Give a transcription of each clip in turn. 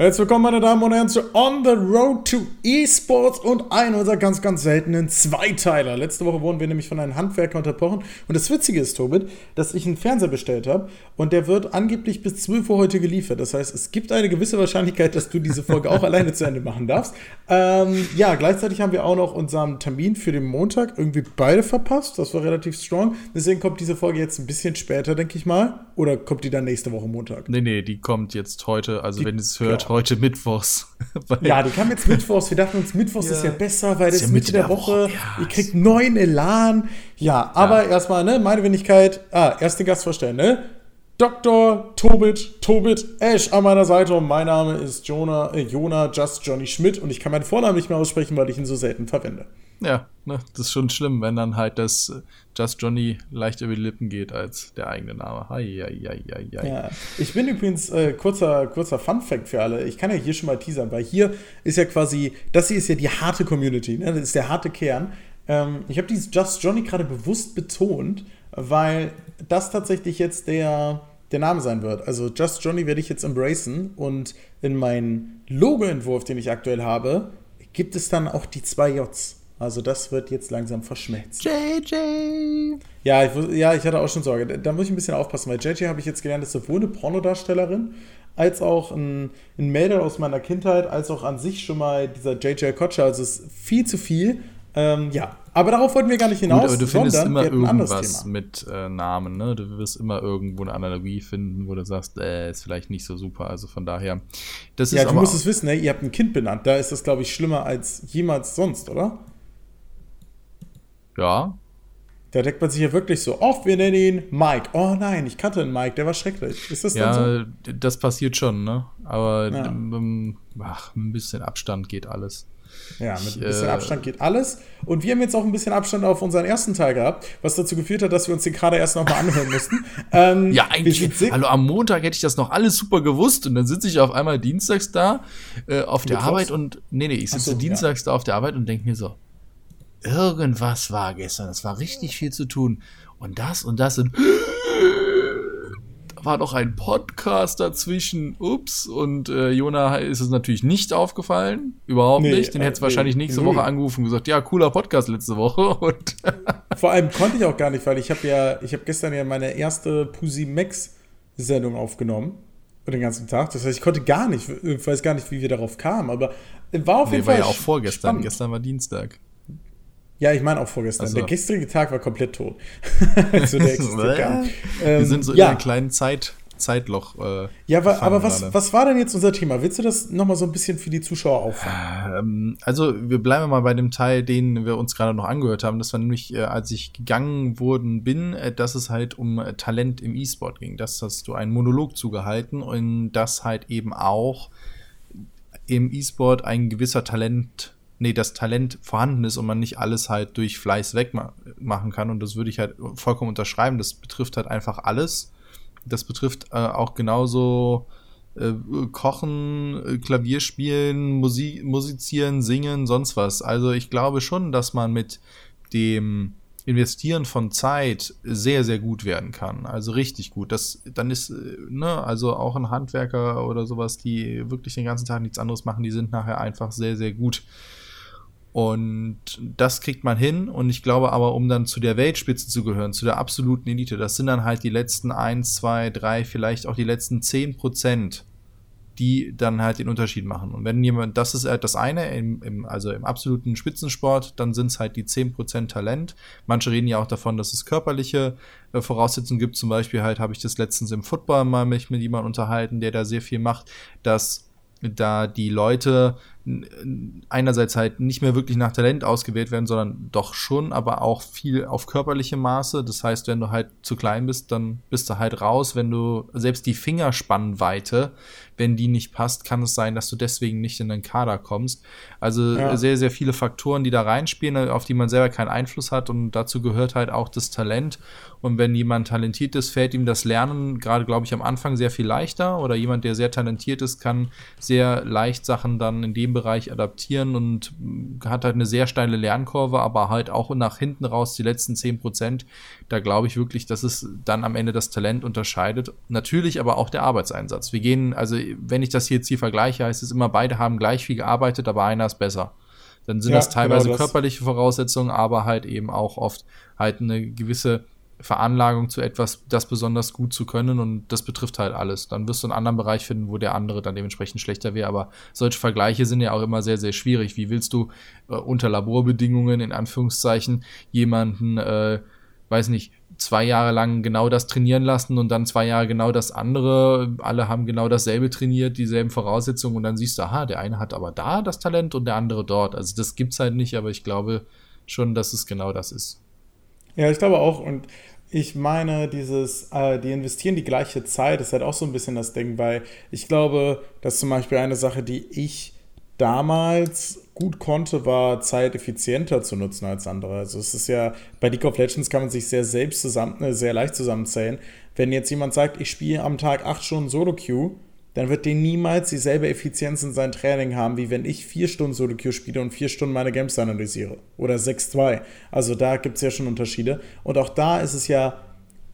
Herzlich willkommen, meine Damen und Herren, zu On the Road to Esports und ein unserer ganz, ganz seltenen Zweiteiler. Letzte Woche wurden wir nämlich von einem Handwerker unterbrochen. Und das Witzige ist, Tobit, dass ich einen Fernseher bestellt habe und der wird angeblich bis 12 Uhr heute geliefert. Das heißt, es gibt eine gewisse Wahrscheinlichkeit, dass du diese Folge auch alleine zu Ende machen darfst. Ähm, ja, gleichzeitig haben wir auch noch unseren Termin für den Montag irgendwie beide verpasst. Das war relativ strong. Deswegen kommt diese Folge jetzt ein bisschen später, denke ich mal. Oder kommt die dann nächste Woche Montag? Nee, nee, die kommt jetzt heute. Also, die, wenn ihr es hört, heute Mittwochs. ja, die kam jetzt Mittwochs. Wir dachten uns, Mittwochs ja. ist ja besser, weil das ist ja Mitte der Woche. Woche. Ja. Ihr kriegt neuen Elan. Ja, aber erstmal, ne, meine Wenigkeit. Ah, erst den Gast vorstellen, ne? Dr. Tobit, Tobit Ash an meiner Seite und mein Name ist Jonah, äh, Jonah Just Johnny Schmidt und ich kann meinen Vornamen nicht mehr aussprechen, weil ich ihn so selten verwende. Ja, ne, das ist schon schlimm, wenn dann halt das äh, Just Johnny leichter über die Lippen geht als der eigene Name. Hei, hei, hei, hei. Ja, ich bin übrigens, äh, kurzer, kurzer Fun-Fact für alle, ich kann ja hier schon mal teasern, weil hier ist ja quasi, das hier ist ja die harte Community, ne? das ist der harte Kern. Ähm, ich habe dieses Just Johnny gerade bewusst betont, weil das tatsächlich jetzt der, der Name sein wird. Also Just Johnny werde ich jetzt embracen und in meinen Logo-Entwurf, den ich aktuell habe, gibt es dann auch die zwei Js. Also das wird jetzt langsam verschmelzt. JJ! Ja ich, ja, ich hatte auch schon Sorge. Da muss ich ein bisschen aufpassen, weil JJ habe ich jetzt gelernt, ist sowohl eine Pornodarstellerin, als auch ein, ein Mädel aus meiner Kindheit, als auch an sich schon mal dieser JJ Kotscher. Also es ist viel zu viel. Ähm, ja, aber darauf wollten wir gar nicht hinaus. Gut, aber du findest immer irgendwas mit äh, Namen, ne? Du wirst immer irgendwo eine Analogie finden, wo du sagst, äh, ist vielleicht nicht so super. Also von daher, das ist Ja, du musst es wissen, ne? Ihr habt ein Kind benannt. Da ist das, glaube ich, schlimmer als jemals sonst, oder? Ja. Da deckt man sich ja wirklich so oft, wir nennen ihn Mike. Oh nein, ich kannte einen Mike, der war schrecklich. Ist das ja, dann so? das passiert schon, ne? Aber ja. ähm, ach, ein bisschen Abstand geht alles. Ja, mit ein bisschen äh, Abstand geht alles. Und wir haben jetzt auch ein bisschen Abstand auf unseren ersten Teil gehabt, was dazu geführt hat, dass wir uns den gerade erst nochmal anhören mussten. Ähm, ja, eigentlich. Hallo, am Montag hätte ich das noch alles super gewusst und dann sitze ich auf einmal dienstags da äh, auf der Arbeit und. Nee, nee, ich sitze so, dienstags ja. da auf der Arbeit und denke mir so, irgendwas war gestern. Es war richtig viel zu tun. Und das und das und war noch ein Podcast dazwischen. Ups. Und äh, Jona ist es natürlich nicht aufgefallen. Überhaupt nee, nicht. Den äh, hätte es wahrscheinlich nächste Woche angerufen und gesagt, ja, cooler Podcast letzte Woche. Und Vor allem konnte ich auch gar nicht, weil ich habe ja, ich habe gestern ja meine erste Pussy Max Sendung aufgenommen. Den ganzen Tag. Das heißt, ich konnte gar nicht, ich weiß gar nicht, wie wir darauf kamen, aber war auf nee, jeden Fall. war ja auch vorgestern. Spannend. Gestern war Dienstag. Ja, ich meine auch vorgestern. So. Der gestrige Tag war komplett tot. also der ähm, Wir sind so in ja. einem kleinen Zeit, Zeitloch. Äh, ja, aber, aber was, was war denn jetzt unser Thema? Willst du das nochmal so ein bisschen für die Zuschauer auffangen? Ähm, also, wir bleiben mal bei dem Teil, den wir uns gerade noch angehört haben. Das war nämlich, äh, als ich gegangen worden bin, äh, dass es halt um äh, Talent im E-Sport ging. Das hast du einen Monolog zugehalten und dass halt eben auch im E-Sport ein gewisser Talent nee, das Talent vorhanden ist und man nicht alles halt durch Fleiß wegmachen kann. Und das würde ich halt vollkommen unterschreiben. Das betrifft halt einfach alles. Das betrifft äh, auch genauso äh, Kochen, äh, Klavier spielen, Musik, musizieren, singen, sonst was. Also ich glaube schon, dass man mit dem Investieren von Zeit sehr, sehr gut werden kann. Also richtig gut. Das, dann ist, äh, ne, also auch ein Handwerker oder sowas, die wirklich den ganzen Tag nichts anderes machen, die sind nachher einfach sehr, sehr gut und das kriegt man hin. Und ich glaube aber, um dann zu der Weltspitze zu gehören, zu der absoluten Elite, das sind dann halt die letzten 1, 2, 3, vielleicht auch die letzten 10 Prozent, die dann halt den Unterschied machen. Und wenn jemand, das ist halt das eine, im, im, also im absoluten Spitzensport, dann sind es halt die 10% Talent. Manche reden ja auch davon, dass es körperliche äh, Voraussetzungen gibt. Zum Beispiel halt habe ich das letztens im Football mal mich mit jemandem unterhalten, der da sehr viel macht, dass da die Leute einerseits halt nicht mehr wirklich nach Talent ausgewählt werden, sondern doch schon, aber auch viel auf körperliche Maße. Das heißt, wenn du halt zu klein bist, dann bist du halt raus. Wenn du selbst die Fingerspannweite, wenn die nicht passt, kann es sein, dass du deswegen nicht in den Kader kommst. Also ja. sehr, sehr viele Faktoren, die da reinspielen, auf die man selber keinen Einfluss hat und dazu gehört halt auch das Talent. Und wenn jemand talentiert ist, fällt ihm das Lernen gerade, glaube ich, am Anfang sehr viel leichter oder jemand, der sehr talentiert ist, kann sehr leicht Sachen dann in dem Bereich adaptieren und hat halt eine sehr steile Lernkurve, aber halt auch nach hinten raus die letzten 10 Prozent. Da glaube ich wirklich, dass es dann am Ende das Talent unterscheidet. Natürlich aber auch der Arbeitseinsatz. Wir gehen, also wenn ich das jetzt hier vergleiche, heißt es immer, beide haben gleich viel gearbeitet, aber einer ist besser. Dann sind ja, das teilweise genau das. körperliche Voraussetzungen, aber halt eben auch oft halt eine gewisse Veranlagung zu etwas, das besonders gut zu können und das betrifft halt alles. Dann wirst du einen anderen Bereich finden, wo der andere dann dementsprechend schlechter wäre, aber solche Vergleiche sind ja auch immer sehr, sehr schwierig. Wie willst du äh, unter Laborbedingungen in Anführungszeichen jemanden, äh, weiß nicht, zwei Jahre lang genau das trainieren lassen und dann zwei Jahre genau das andere. Alle haben genau dasselbe trainiert, dieselben Voraussetzungen und dann siehst du, aha, der eine hat aber da das Talent und der andere dort. Also das gibt's halt nicht, aber ich glaube schon, dass es genau das ist. Ja, ich glaube auch. Und ich meine, dieses, äh, die investieren die gleiche Zeit, ist halt auch so ein bisschen das Ding, weil ich glaube, dass zum Beispiel eine Sache, die ich damals gut konnte, war Zeit effizienter zu nutzen als andere. Also es ist ja, bei League of Legends kann man sich sehr selbst zusammen, äh, sehr leicht zusammenzählen. Wenn jetzt jemand sagt, ich spiele am Tag acht Stunden Solo-Queue, dann wird der niemals dieselbe Effizienz in seinem Training haben, wie wenn ich vier Stunden Solo-Queue spiele und vier Stunden meine Games analysiere. Oder 6-2. Also da gibt es ja schon Unterschiede. Und auch da ist es ja,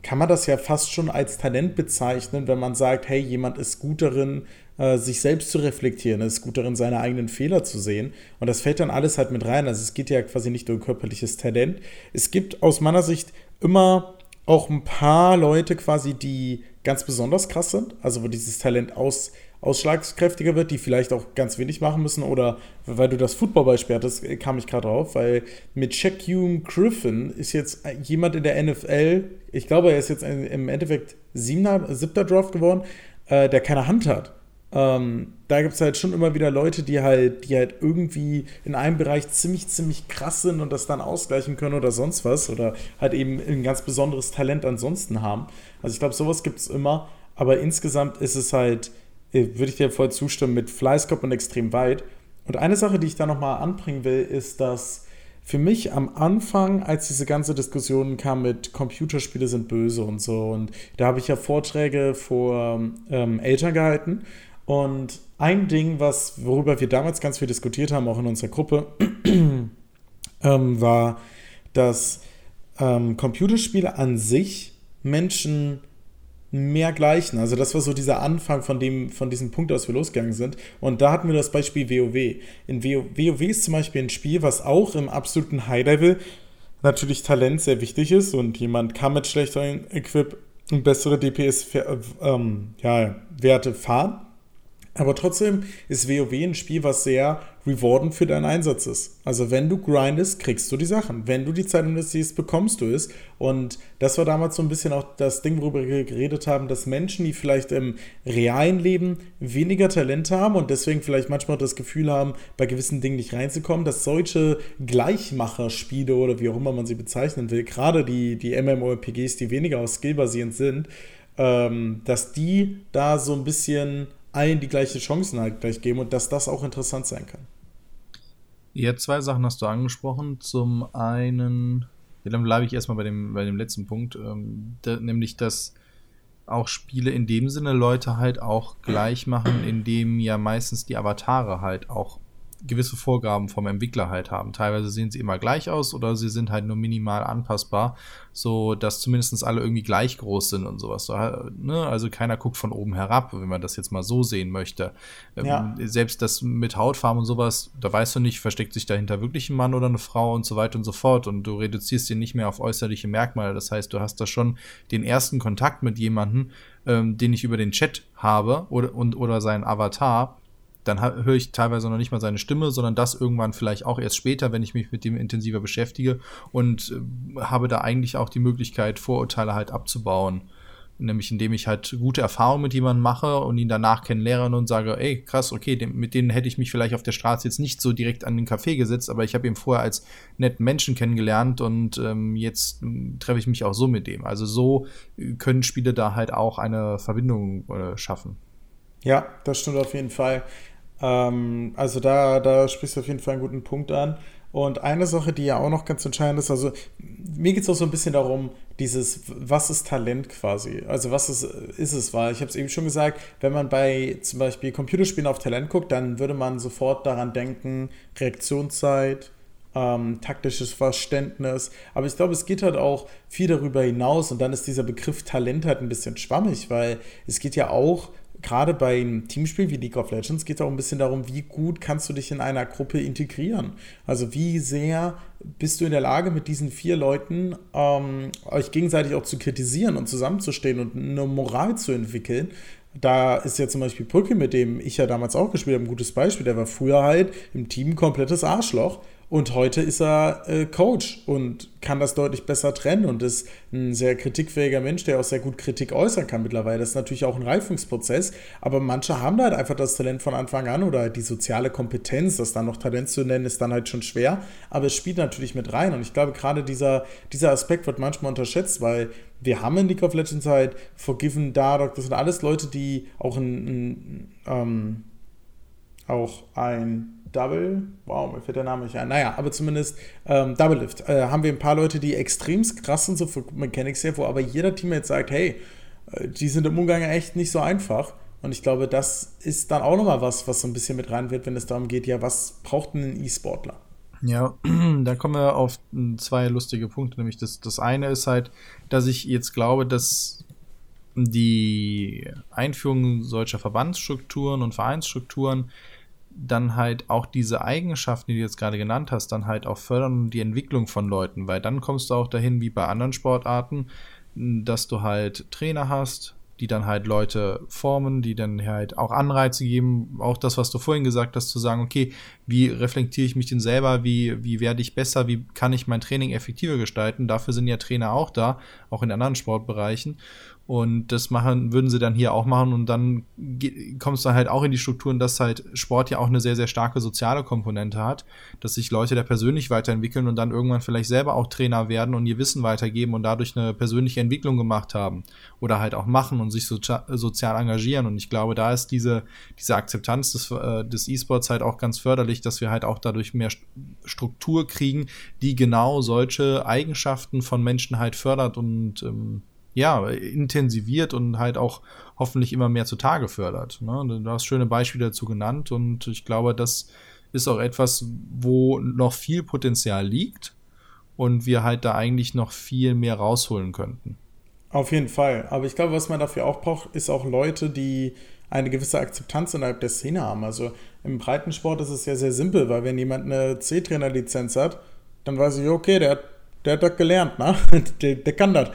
kann man das ja fast schon als Talent bezeichnen, wenn man sagt, hey, jemand ist gut darin, äh, sich selbst zu reflektieren, ist gut darin, seine eigenen Fehler zu sehen. Und das fällt dann alles halt mit rein. Also es geht ja quasi nicht um körperliches Talent. Es gibt aus meiner Sicht immer auch ein paar Leute quasi, die ganz besonders krass sind, also wo dieses Talent aus, ausschlagskräftiger wird, die vielleicht auch ganz wenig machen müssen oder weil du das Footballbeispiel hattest, kam ich gerade drauf, weil mit Shaquem Griffin ist jetzt jemand in der NFL, ich glaube, er ist jetzt im Endeffekt siebter Draft geworden, äh, der keine Hand hat. Ähm, da gibt es halt schon immer wieder Leute, die halt, die halt irgendwie in einem Bereich ziemlich, ziemlich krass sind und das dann ausgleichen können oder sonst was. Oder halt eben ein ganz besonderes Talent ansonsten haben. Also ich glaube, sowas gibt es immer. Aber insgesamt ist es halt, äh, würde ich dir voll zustimmen, mit Fleißkopf und extrem weit. Und eine Sache, die ich da nochmal anbringen will, ist, dass für mich am Anfang, als diese ganze Diskussion kam mit Computerspiele sind böse und so, und da habe ich ja Vorträge vor ähm, Eltern gehalten und ein Ding, was, worüber wir damals ganz viel diskutiert haben, auch in unserer Gruppe, ähm, war, dass ähm, Computerspiele an sich Menschen mehr gleichen. Also das war so dieser Anfang von dem, von diesem Punkt aus wir losgegangen sind. Und da hatten wir das Beispiel WoW. In WoW, WoW ist zum Beispiel ein Spiel, was auch im absoluten High-Level natürlich Talent sehr wichtig ist und jemand kann mit schlechteren Equip bessere DPS-Werte ähm, ja, fahren. Aber trotzdem ist WoW ein Spiel, was sehr rewardend für deinen Einsatz ist. Also wenn du grindest, kriegst du die Sachen. Wenn du die Zeit investierst, bekommst du es. Und das war damals so ein bisschen auch das Ding, worüber wir geredet haben, dass Menschen, die vielleicht im realen Leben weniger Talent haben und deswegen vielleicht manchmal das Gefühl haben, bei gewissen Dingen nicht reinzukommen, dass solche Gleichmacherspiele oder wie auch immer man sie bezeichnen will, gerade die, die MMORPGs, die weniger auf Skill basierend sind, ähm, dass die da so ein bisschen allen die gleichen Chancen halt gleich geben und dass das auch interessant sein kann. Ja, zwei Sachen hast du angesprochen. Zum einen, ja, dann bleibe ich erstmal bei dem, bei dem letzten Punkt, ähm, da, nämlich, dass auch Spiele in dem Sinne Leute halt auch gleich machen, indem ja meistens die Avatare halt auch gewisse Vorgaben vom Entwickler halt haben. Teilweise sehen sie immer gleich aus oder sie sind halt nur minimal anpassbar, so dass zumindest alle irgendwie gleich groß sind und sowas. So, ne? Also keiner guckt von oben herab, wenn man das jetzt mal so sehen möchte. Ähm, ja. Selbst das mit Hautfarben und sowas, da weißt du nicht, versteckt sich dahinter wirklich ein Mann oder eine Frau und so weiter und so fort. Und du reduzierst ihn nicht mehr auf äußerliche Merkmale. Das heißt, du hast da schon den ersten Kontakt mit jemandem, ähm, den ich über den Chat habe oder, und, oder seinen Avatar dann höre ich teilweise noch nicht mal seine Stimme, sondern das irgendwann vielleicht auch erst später, wenn ich mich mit dem intensiver beschäftige und äh, habe da eigentlich auch die Möglichkeit, Vorurteile halt abzubauen. Nämlich indem ich halt gute Erfahrungen mit jemandem mache und ihn danach kennenlerne und sage, ey, krass, okay, dem, mit denen hätte ich mich vielleicht auf der Straße jetzt nicht so direkt an den Café gesetzt, aber ich habe ihn vorher als netten Menschen kennengelernt und ähm, jetzt äh, treffe ich mich auch so mit dem. Also so äh, können Spiele da halt auch eine Verbindung äh, schaffen. Ja, das stimmt auf jeden Fall. Ähm, also da, da sprichst du auf jeden Fall einen guten Punkt an. Und eine Sache, die ja auch noch ganz entscheidend ist, also mir geht es auch so ein bisschen darum, dieses, was ist Talent quasi? Also was ist, ist es? Weil ich habe es eben schon gesagt, wenn man bei zum Beispiel Computerspielen auf Talent guckt, dann würde man sofort daran denken, Reaktionszeit, ähm, taktisches Verständnis. Aber ich glaube, es geht halt auch viel darüber hinaus und dann ist dieser Begriff Talent halt ein bisschen schwammig, weil es geht ja auch gerade bei einem Teamspiel wie League of Legends geht es auch ein bisschen darum, wie gut kannst du dich in einer Gruppe integrieren. Also wie sehr bist du in der Lage, mit diesen vier Leuten ähm, euch gegenseitig auch zu kritisieren und zusammenzustehen und eine Moral zu entwickeln. Da ist ja zum Beispiel Brücke, mit dem ich ja damals auch gespielt habe, ein gutes Beispiel. Der war früher halt im Team komplettes Arschloch und heute ist er äh, Coach und kann das deutlich besser trennen und ist ein sehr kritikfähiger Mensch, der auch sehr gut Kritik äußern kann mittlerweile. Das ist natürlich auch ein Reifungsprozess, aber manche haben da halt einfach das Talent von Anfang an oder die soziale Kompetenz, das dann noch Talent zu nennen, ist dann halt schon schwer, aber es spielt natürlich mit rein und ich glaube, gerade dieser, dieser Aspekt wird manchmal unterschätzt, weil wir haben in League of Legends halt Forgiven, Dardock, das sind alles Leute, die auch ein, ein ähm, auch ein Double, wow, mir fällt der Name nicht ein. Naja, aber zumindest ähm, Double Lift. Äh, haben wir ein paar Leute, die extrem krass sind, so für Mechanics her, wo aber jeder Team jetzt sagt, hey, äh, die sind im Umgang echt nicht so einfach. Und ich glaube, das ist dann auch nochmal was, was so ein bisschen mit rein wird, wenn es darum geht, ja, was braucht denn ein E-Sportler? Ja, da kommen wir auf zwei lustige Punkte. Nämlich das, das eine ist halt, dass ich jetzt glaube, dass die Einführung solcher Verbandsstrukturen und Vereinsstrukturen dann halt auch diese Eigenschaften, die du jetzt gerade genannt hast, dann halt auch fördern die Entwicklung von Leuten, weil dann kommst du auch dahin wie bei anderen Sportarten, dass du halt Trainer hast, die dann halt Leute formen, die dann halt auch Anreize geben, auch das, was du vorhin gesagt hast, zu sagen, okay, wie reflektiere ich mich denn selber, wie, wie werde ich besser, wie kann ich mein Training effektiver gestalten, dafür sind ja Trainer auch da, auch in anderen Sportbereichen und das machen, würden sie dann hier auch machen. Und dann kommst du halt auch in die Strukturen, dass halt Sport ja auch eine sehr, sehr starke soziale Komponente hat, dass sich Leute da persönlich weiterentwickeln und dann irgendwann vielleicht selber auch Trainer werden und ihr Wissen weitergeben und dadurch eine persönliche Entwicklung gemacht haben. Oder halt auch machen und sich sozial engagieren. Und ich glaube, da ist diese, diese Akzeptanz des, äh, des E-Sports halt auch ganz förderlich, dass wir halt auch dadurch mehr Struktur kriegen, die genau solche Eigenschaften von Menschen halt fördert. Und ähm, ja, intensiviert und halt auch hoffentlich immer mehr zutage fördert. Ne? Du hast schöne Beispiele dazu genannt und ich glaube, das ist auch etwas, wo noch viel Potenzial liegt und wir halt da eigentlich noch viel mehr rausholen könnten. Auf jeden Fall. Aber ich glaube, was man dafür auch braucht, ist auch Leute, die eine gewisse Akzeptanz innerhalb der Szene haben. Also im Breitensport ist es ja sehr simpel, weil wenn jemand eine C-Trainer-Lizenz hat, dann weiß ich, okay, der, der hat das gelernt, ne? der, der kann das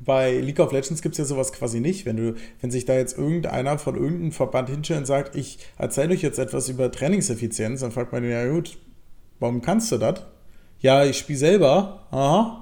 bei League of Legends gibt es ja sowas quasi nicht. Wenn du, wenn sich da jetzt irgendeiner von irgendeinem Verband hinstellt und sagt, ich erzähle euch jetzt etwas über Trainingseffizienz, dann fragt man den, ja gut, warum kannst du das? Ja, ich spiele selber. Aha.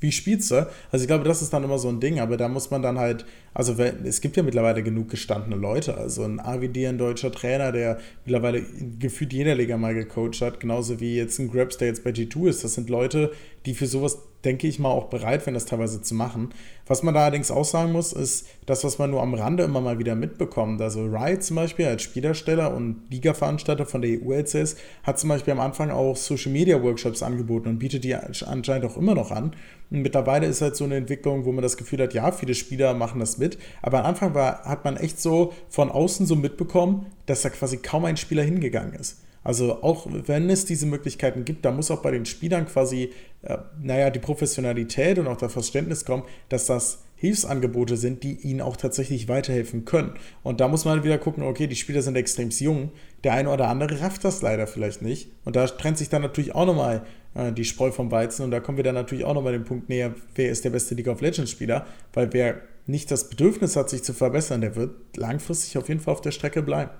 Wie spielst du? Also ich glaube, das ist dann immer so ein Ding, aber da muss man dann halt, also es gibt ja mittlerweile genug gestandene Leute. Also ein AWD, ein deutscher Trainer, der mittlerweile gefühlt jeder Liga mal gecoacht hat, genauso wie jetzt ein Grabs, der jetzt bei G2 ist. Das sind Leute, die für sowas denke ich mal, auch bereit wenn das teilweise zu machen. Was man da allerdings auch sagen muss, ist das, was man nur am Rande immer mal wieder mitbekommt. Also Riot zum Beispiel als Spielersteller und Liga-Veranstalter von der EU-LCS hat zum Beispiel am Anfang auch Social-Media-Workshops angeboten und bietet die anscheinend auch immer noch an. Und mittlerweile ist halt so eine Entwicklung, wo man das Gefühl hat, ja, viele Spieler machen das mit. Aber am Anfang war, hat man echt so von außen so mitbekommen, dass da quasi kaum ein Spieler hingegangen ist. Also auch wenn es diese Möglichkeiten gibt, da muss auch bei den Spielern quasi, äh, naja, die Professionalität und auch das Verständnis kommen, dass das Hilfsangebote sind, die ihnen auch tatsächlich weiterhelfen können. Und da muss man wieder gucken, okay, die Spieler sind extrem jung, der eine oder andere rafft das leider vielleicht nicht. Und da trennt sich dann natürlich auch nochmal äh, die Spreu vom Weizen und da kommen wir dann natürlich auch nochmal den Punkt näher, wer ist der beste League of Legends Spieler, weil wer nicht das Bedürfnis hat, sich zu verbessern, der wird langfristig auf jeden Fall auf der Strecke bleiben.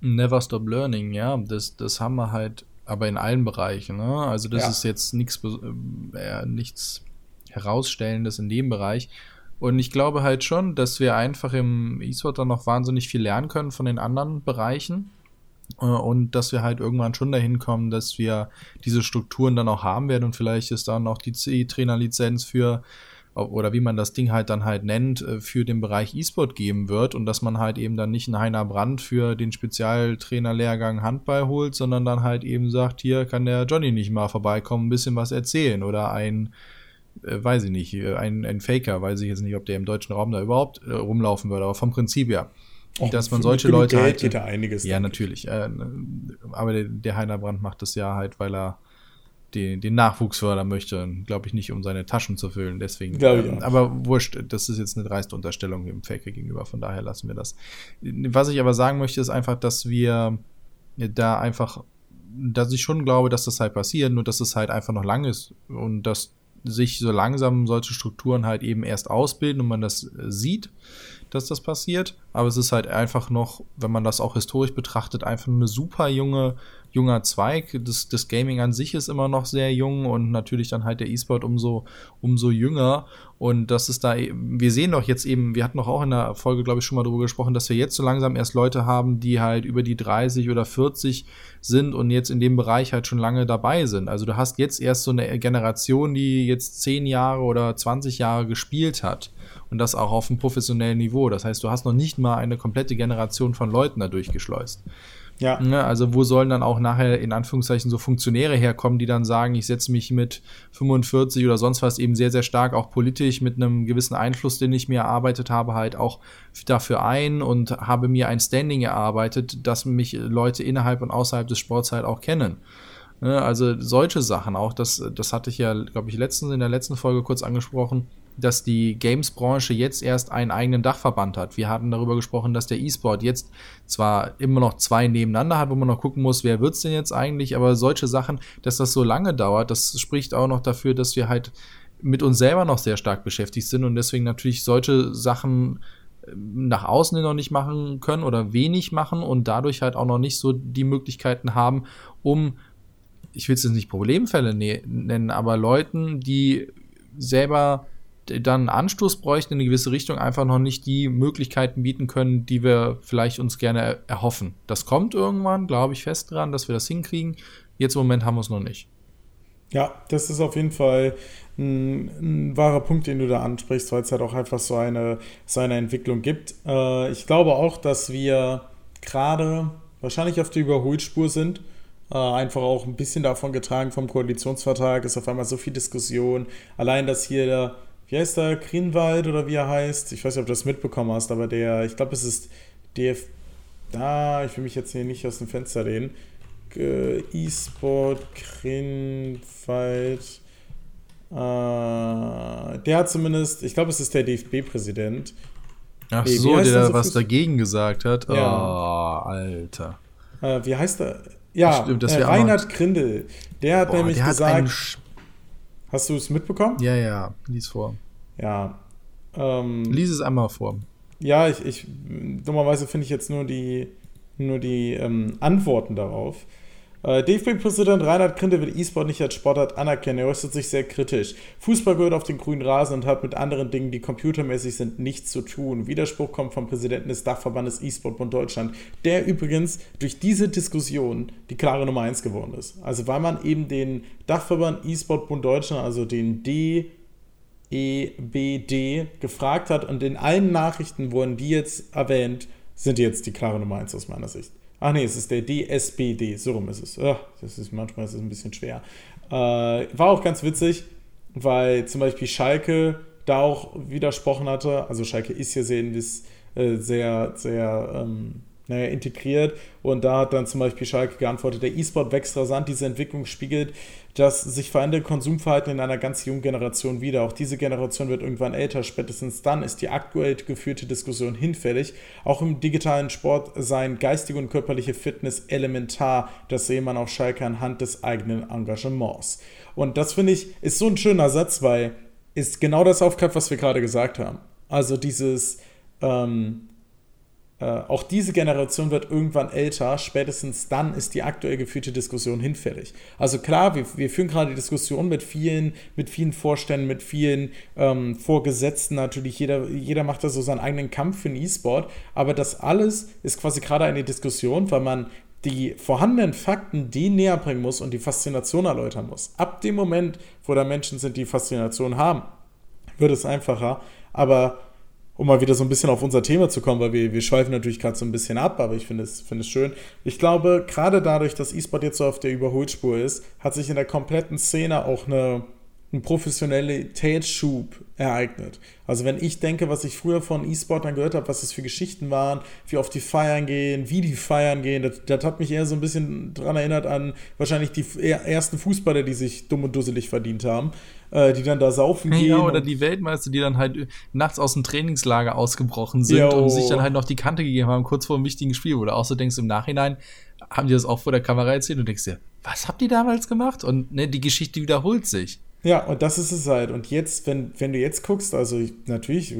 Never Stop Learning, ja, das, das haben wir halt, aber in allen Bereichen. Ne? Also das ja. ist jetzt nichts, äh, nichts herausstellendes in dem Bereich. Und ich glaube halt schon, dass wir einfach im E-Sport dann noch wahnsinnig viel lernen können von den anderen Bereichen. Äh, und dass wir halt irgendwann schon dahin kommen, dass wir diese Strukturen dann auch haben werden und vielleicht ist dann auch die C-Trainer-Lizenz für oder wie man das Ding halt dann halt nennt, äh, für den Bereich E-Sport geben wird und dass man halt eben dann nicht einen Heiner Brand für den Spezialtrainerlehrgang Handball holt, sondern dann halt eben sagt, hier kann der Johnny nicht mal vorbeikommen, ein bisschen was erzählen oder ein äh, weiß ich nicht, äh, ein, ein Faker, weiß ich jetzt nicht, ob der im deutschen Raum da überhaupt äh, rumlaufen würde, aber vom Prinzip her. Och, dass man solche Leute Geld halt, geht da einiges. Ja, natürlich. Äh, aber der, der Heiner Brandt macht das ja halt, weil er den, den Nachwuchs fördern möchte, glaube ich nicht, um seine Taschen zu füllen. Deswegen. Ähm, aber wurscht, das ist jetzt eine dreiste Unterstellung dem Faker gegenüber, von daher lassen wir das. Was ich aber sagen möchte, ist einfach, dass wir da einfach, dass ich schon glaube, dass das halt passiert, nur dass es halt einfach noch lang ist und dass sich so langsam solche Strukturen halt eben erst ausbilden und man das sieht dass das passiert. Aber es ist halt einfach noch, wenn man das auch historisch betrachtet, einfach eine super junge, junger Zweig. Das, das Gaming an sich ist immer noch sehr jung und natürlich dann halt der E-Sport umso, umso jünger. Und das ist da, wir sehen doch jetzt eben, wir hatten doch auch in der Folge, glaube ich, schon mal darüber gesprochen, dass wir jetzt so langsam erst Leute haben, die halt über die 30 oder 40 sind und jetzt in dem Bereich halt schon lange dabei sind. Also du hast jetzt erst so eine Generation, die jetzt 10 Jahre oder 20 Jahre gespielt hat und das auch auf einem professionellen Niveau. Das heißt, du hast noch nicht mal eine komplette Generation von Leuten da durchgeschleust. Ja. Ne, also wo sollen dann auch nachher in Anführungszeichen so Funktionäre herkommen, die dann sagen, ich setze mich mit 45 oder sonst was eben sehr, sehr stark auch politisch mit einem gewissen Einfluss, den ich mir erarbeitet habe, halt auch dafür ein und habe mir ein Standing erarbeitet, dass mich Leute innerhalb und außerhalb des Sports halt auch kennen. Ne, also solche Sachen auch, das, das hatte ich ja, glaube ich, letztens in der letzten Folge kurz angesprochen dass die Games-Branche jetzt erst einen eigenen Dachverband hat. Wir hatten darüber gesprochen, dass der E-Sport jetzt zwar immer noch zwei nebeneinander hat, wo man noch gucken muss, wer wird's denn jetzt eigentlich, aber solche Sachen, dass das so lange dauert, das spricht auch noch dafür, dass wir halt mit uns selber noch sehr stark beschäftigt sind und deswegen natürlich solche Sachen ähm, nach außen hin noch nicht machen können oder wenig machen und dadurch halt auch noch nicht so die Möglichkeiten haben, um, ich will es jetzt nicht Problemfälle ne-, nennen, aber Leuten, die selber dann Anstoß bräuchten in eine gewisse Richtung, einfach noch nicht die Möglichkeiten bieten können, die wir vielleicht uns gerne erhoffen. Das kommt irgendwann, glaube ich fest dran, dass wir das hinkriegen. Jetzt im Moment haben wir es noch nicht. Ja, das ist auf jeden Fall ein, ein, wahrer Punkt, den du da ansprichst, weil es halt auch einfach so eine, so eine Entwicklung gibt. Äh, ich glaube auch, dass wir gerade wahrscheinlich auf der Überholspur sind. Äh, einfach auch ein bisschen davon getragen vom Koalitionsvertrag, ist auf einmal so viel Diskussion. Allein, dass hier wie heißt der, Greenwald oder wie er heißt? Ich weiß nicht, ob du das mitbekommen hast, aber der, ich glaube, es ist DF, da, ah, ich will mich jetzt hier nicht aus dem Fenster lehnen. E-Sport, Greenwald, äh, der hat zumindest, ich glaube, es ist der DFB-Präsident. Ach nee, so, der was dagegen gesagt hat. Ja. Oh, Alter. Äh, wie heißt er? Ja, Stimmt, äh, Reinhard Grindel. Der hat Boah, nämlich der gesagt. Hast du es mitbekommen? Ja, ja, lies vor. Ja. Ähm, lies es einmal vor. Ja, ich, ich dummerweise finde ich jetzt nur die, nur die ähm, Antworten darauf. Äh, DFB-Präsident Reinhard Krinte will E-Sport nicht als Sportart anerkennen. Er äußert sich sehr kritisch. Fußball gehört auf den grünen Rasen und hat mit anderen Dingen, die computermäßig sind, nichts zu tun. Widerspruch kommt vom Präsidenten des Dachverbandes E-Sport Deutschland, der übrigens durch diese Diskussion die klare Nummer 1 geworden ist. Also weil man eben den Dachverband E-Sport Deutschland, also den DEBD, gefragt hat und in allen Nachrichten wurden die jetzt erwähnt, sind jetzt die klare Nummer 1 aus meiner Sicht. Ach nee, es ist der DSBD, so rum ist es. Ach, das ist manchmal ist es ein bisschen schwer. Äh, war auch ganz witzig, weil zum Beispiel Schalke da auch widersprochen hatte. Also Schalke ist ja sehr, äh, sehr, sehr ähm, naja, integriert. Und da hat dann zum Beispiel Schalke geantwortet, der E-Sport wächst rasant, diese Entwicklung spiegelt das sich veränderte Konsumverhalten in einer ganz jungen Generation wieder. Auch diese Generation wird irgendwann älter. Spätestens dann ist die aktuell geführte Diskussion hinfällig. Auch im digitalen Sport seien geistige und körperliche Fitness elementar. Das sehe man auf Schalke anhand des eigenen Engagements. Und das finde ich ist so ein schöner Satz, weil ist genau das aufgreift, was wir gerade gesagt haben. Also dieses ähm, äh, auch diese Generation wird irgendwann älter, spätestens dann ist die aktuell geführte Diskussion hinfällig. Also klar, wir, wir führen gerade die Diskussion mit vielen, mit vielen Vorständen, mit vielen ähm, Vorgesetzten natürlich, jeder, jeder macht da so seinen eigenen Kampf für den E-Sport, aber das alles ist quasi gerade eine Diskussion, weil man die vorhandenen Fakten die näher bringen muss und die Faszination erläutern muss. Ab dem Moment, wo da Menschen sind, die Faszination haben, wird es einfacher. Aber um mal wieder so ein bisschen auf unser Thema zu kommen, weil wir, wir schweifen natürlich gerade so ein bisschen ab, aber ich finde es, find es schön. Ich glaube, gerade dadurch, dass E-Sport jetzt so auf der Überholspur ist, hat sich in der kompletten Szene auch eine ein Professionalitätsschub ereignet. Also wenn ich denke, was ich früher von E-Sportern gehört habe, was das für Geschichten waren, wie oft die feiern gehen, wie die feiern gehen, das, das hat mich eher so ein bisschen daran erinnert an wahrscheinlich die ersten Fußballer, die sich dumm und dusselig verdient haben, äh, die dann da saufen gehen. Ja, oder die Weltmeister, die dann halt nachts aus dem Trainingslager ausgebrochen sind jo. und sich dann halt noch die Kante gegeben haben, kurz vor einem wichtigen Spiel, wo du auch so denkst, im Nachhinein haben die das auch vor der Kamera erzählt und denkst dir, was habt ihr damals gemacht? Und ne, die Geschichte wiederholt sich. Ja, und das ist es halt. Und jetzt, wenn, wenn du jetzt guckst, also ich, natürlich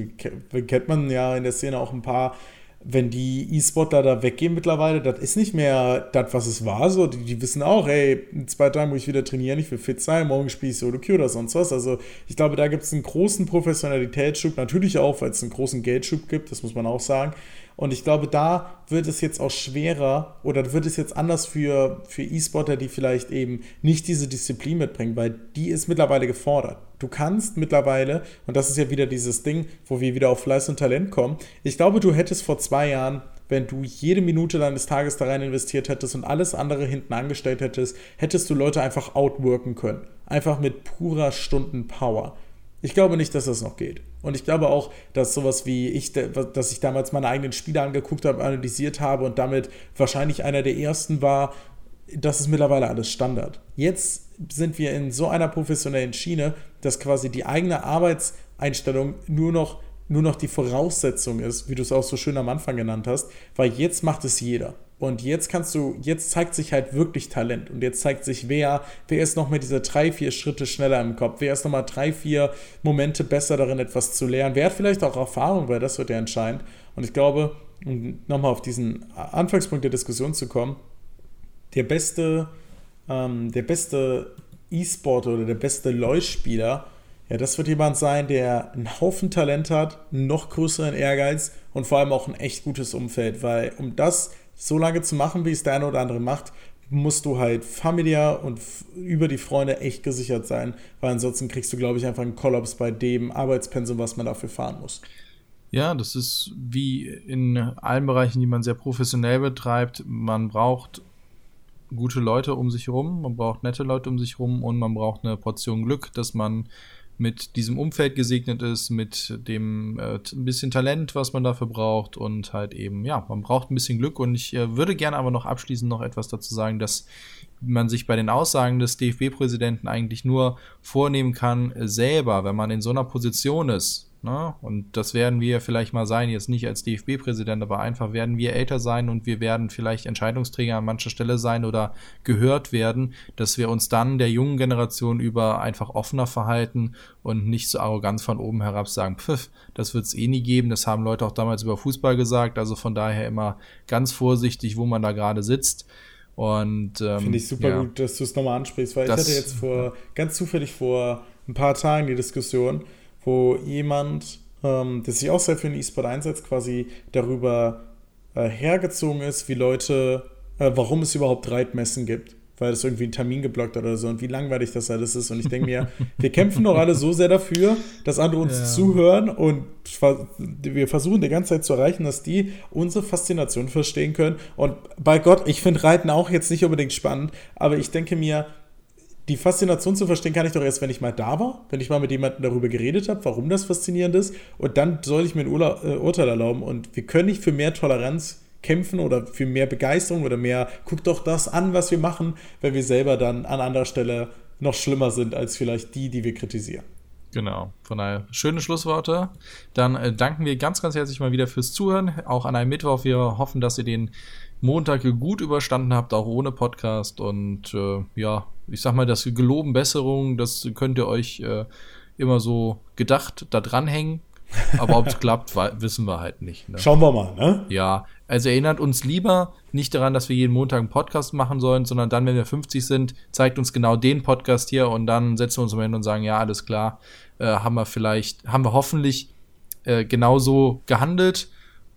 kennt man ja in der Szene auch ein paar, wenn die E-Sportler da weggehen mittlerweile, das ist nicht mehr das, was es war. So, die, die wissen auch, hey, in zwei Tagen muss ich wieder trainieren, ich will fit sein, morgen spiele ich Solo Q oder sonst was. Also ich glaube, da gibt es einen großen Professionalitätsschub, natürlich auch, weil es einen großen Geldschub gibt, das muss man auch sagen. Und ich glaube, da wird es jetzt auch schwerer oder wird es jetzt anders für, für E-Sportler, die vielleicht eben nicht diese Disziplin mitbringen, weil die ist mittlerweile gefordert. Du kannst mittlerweile, und das ist ja wieder dieses Ding, wo wir wieder auf Fleiß und Talent kommen, ich glaube, du hättest vor zwei Jahren wenn du jede Minute deines Tages da rein investiert hättest und alles andere hinten angestellt hättest, hättest du Leute einfach outworken können. Einfach mit purer Stundenpower. Ich glaube nicht, dass das noch geht. Und ich glaube auch, dass sowas wie ich, dass ich damals meine eigenen Spiele angeguckt habe, analysiert habe und damit wahrscheinlich einer der ersten war, das ist mittlerweile alles Standard. Jetzt sind wir in so einer professionellen Schiene, dass quasi die eigene Arbeitseinstellung nur noch, nur noch die Voraussetzung ist, wie du es auch so schön am Anfang genannt hast, weil jetzt macht es jeder. Und jetzt kannst du, jetzt zeigt sich halt wirklich Talent. Und jetzt zeigt sich, wer, wer ist noch mit dieser drei, vier Schritte schneller im Kopf? Wer ist noch mal drei, vier Momente besser darin, etwas zu lernen? Wer hat vielleicht auch Erfahrung, weil das wird ja entscheidend. Und ich glaube, um nochmal auf diesen Anfangspunkt der Diskussion zu kommen, der beste, ähm, der beste E-Sporter oder der beste LoL-Spieler, ja, das wird jemand sein, der einen Haufen Talent hat, noch größeren Ehrgeiz und vor allem auch ein echt gutes Umfeld, weil um das so lange zu machen, wie es der eine oder andere macht, musst du halt familiär und über die Freunde echt gesichert sein, weil ansonsten kriegst du, glaube ich, einfach einen Kollaps bei dem Arbeitspensum, was man dafür fahren muss. Ja, das ist wie in allen Bereichen, die man sehr professionell betreibt. Man braucht gute Leute um sich herum, man braucht nette Leute um sich herum und man braucht eine Portion Glück, dass man mit diesem Umfeld gesegnet ist, mit dem äh, ein bisschen Talent, was man dafür braucht und halt eben, ja, man braucht ein bisschen Glück und ich äh, würde gerne aber noch abschließend noch etwas dazu sagen, dass man sich bei den Aussagen des DFB-Präsidenten eigentlich nur vornehmen kann, selber, wenn man in so einer Position ist, Ne? Und das werden wir vielleicht mal sein, jetzt nicht als DFB-Präsident, aber einfach werden wir älter sein und wir werden vielleicht Entscheidungsträger an mancher Stelle sein oder gehört werden, dass wir uns dann der jungen Generation über einfach offener verhalten und nicht so arrogant von oben herab sagen, pfiff, das wird es eh nie geben. Das haben Leute auch damals über Fußball gesagt. Also von daher immer ganz vorsichtig, wo man da gerade sitzt. Und ähm, finde ich super ja, gut, dass du es nochmal ansprichst, weil ich hatte jetzt vor ganz zufällig vor ein paar Tagen die Diskussion, wo jemand, ähm, der sich auch sehr für den E-Sport einsetzt, quasi darüber äh, hergezogen ist, wie Leute, äh, warum es überhaupt Reitmessen gibt weil das irgendwie einen Termin geblockt hat oder so und wie langweilig das alles ist. Und ich denke mir, wir kämpfen doch alle so sehr dafür, dass andere uns ja. zuhören und wir versuchen die ganze Zeit zu erreichen, dass die unsere Faszination verstehen können. Und bei Gott, ich finde Reiten auch jetzt nicht unbedingt spannend, aber ich denke mir, die Faszination zu verstehen kann ich doch erst, wenn ich mal da war, wenn ich mal mit jemandem darüber geredet habe, warum das faszinierend ist. Und dann soll ich mir ein Urla äh, Urteil erlauben. Und wir können nicht für mehr Toleranz kämpfen oder für mehr Begeisterung oder mehr, guck doch das an, was wir machen, wenn wir selber dann an anderer Stelle noch schlimmer sind als vielleicht die, die wir kritisieren. Genau, von daher schöne Schlussworte. Dann äh, danken wir ganz, ganz herzlich mal wieder fürs Zuhören, auch an einem Mittwoch. Wir hoffen, dass ihr den Montag gut überstanden habt, auch ohne Podcast. Und äh, ja, ich sag mal, das Geloben Besserung, das könnt ihr euch äh, immer so gedacht da dranhängen. Aber ob es klappt, wissen wir halt nicht. Ne? Schauen wir mal, ne? Ja, also erinnert uns lieber nicht daran, dass wir jeden Montag einen Podcast machen sollen, sondern dann, wenn wir 50 sind, zeigt uns genau den Podcast hier und dann setzen wir uns am Ende und sagen, ja, alles klar, äh, haben wir vielleicht, haben wir hoffentlich äh, genauso gehandelt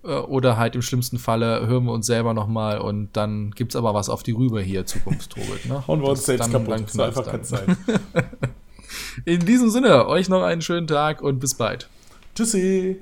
oder halt im schlimmsten Falle hören wir uns selber nochmal und dann gibt es aber was auf die Rübe hier, Zukunftstobit. Ne? Und wir uns selbst kaputt, dann, dann einfach keine Zeit. In diesem Sinne, euch noch einen schönen Tag und bis bald. Tschüssi.